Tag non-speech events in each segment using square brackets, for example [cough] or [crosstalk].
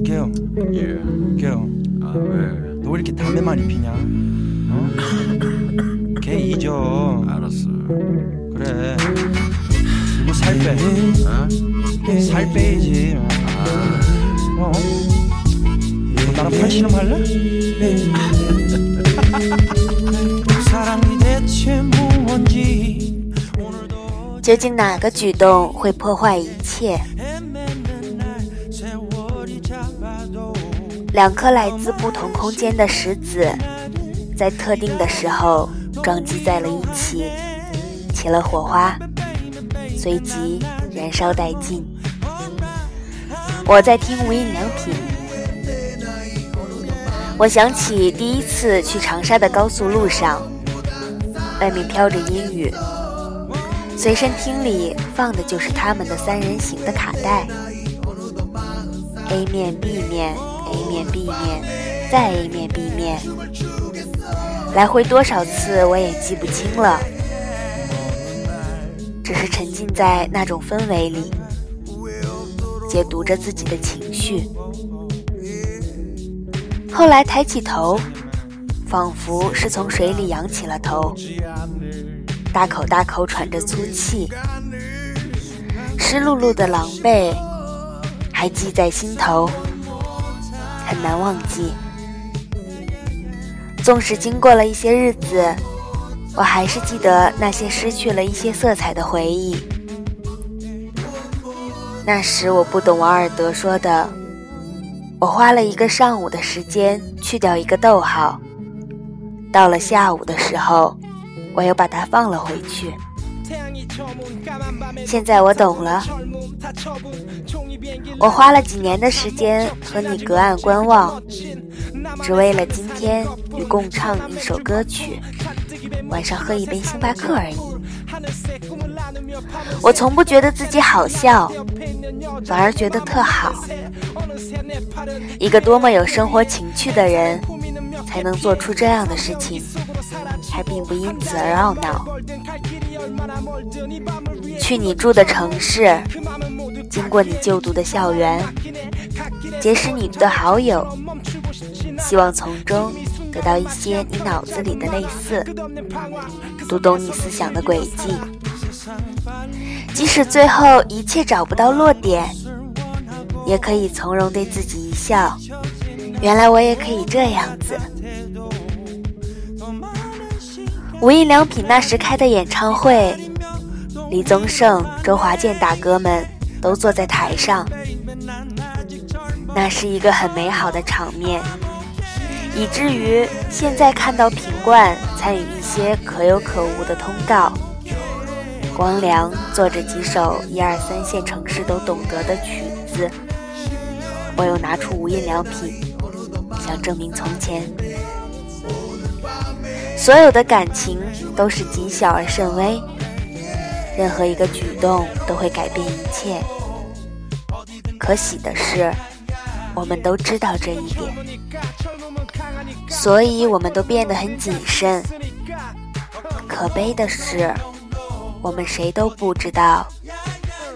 개요. 예. 개요. 아 왜? 너 왜 이렇게 담배만 입히냐? 어? 개 잊어. 알았어. 그래. 그리고 살 빼. 어? 살 빼야지. 어? 너 나랑 팔씨름 할래? [laughs] 사랑이 대체 뭔지 오늘도 究竟哪个举动会破坏一切？ 两颗来自不同空间的石子，在特定的时候撞击在了一起，起了火花，随即燃烧殆尽。我在听无印良品，我想起第一次去长沙的高速路上，外面飘着阴雨，随身听里放的就是他们的三人行的卡带，A 面 B 面。A 面 B 面，再 A 面 B 面，来回多少次我也记不清了，只是沉浸在那种氛围里，解读着自己的情绪。后来抬起头，仿佛是从水里仰起了头，大口大口喘着粗气，湿漉漉的狼狈还记在心头。很难忘记，纵使经过了一些日子，我还是记得那些失去了一些色彩的回忆。那时我不懂王尔德说的，我花了一个上午的时间去掉一个逗号，到了下午的时候，我又把它放了回去。现在我懂了，我花了几年的时间和你隔岸观望，只为了今天与共唱一首歌曲，晚上喝一杯星巴克而已。我从不觉得自己好笑，反而觉得特好。一个多么有生活情趣的人，才能做出这样的事情，并不因此而懊恼。去你住的城市，经过你就读的校园，结识你的好友，希望从中得到一些你脑子里的类似，读懂你思想的轨迹。即使最后一切找不到落点，也可以从容对自己一笑。原来我也可以这样子。无印良品那时开的演唱会，李宗盛、周华健大哥们都坐在台上，那是一个很美好的场面，以至于现在看到品冠参与一些可有可无的通告，光良做着几首一二三线城市都懂得的曲子，我又拿出无印良品，想证明从前。所有的感情都是谨小而慎微，任何一个举动都会改变一切。可喜的是，我们都知道这一点，所以我们都变得很谨慎。可悲的是，我们谁都不知道，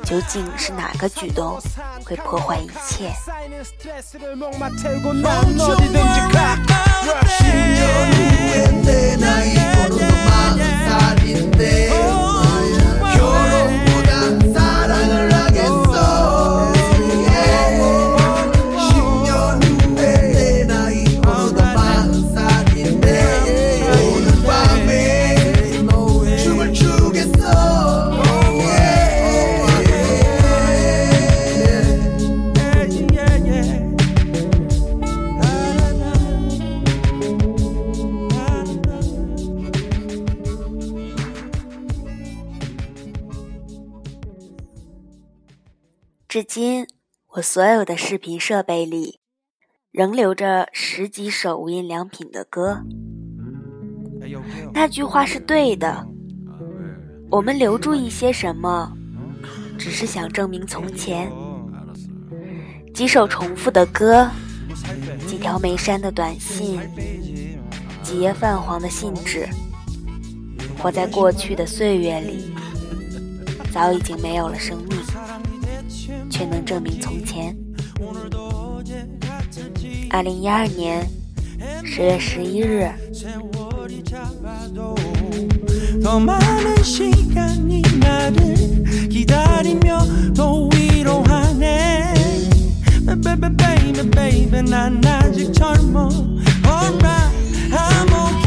究竟是哪个举动会破坏一切。至今，我所有的视频设备里，仍留着十几首无印良品的歌。那句话是对的，我们留住一些什么，只是想证明从前。几首重复的歌，几条没删的短信，几页泛黄的信纸，活在过去的岁月里，早已经没有了生命。却能证明从前。 오늘도 어제 二零一二年十月十一日。 세월이 잡아도 더 많은 시간이 나를 기다리며 또 위로하네 Baby baby baby 난 아직 젊어 Alright I'm okay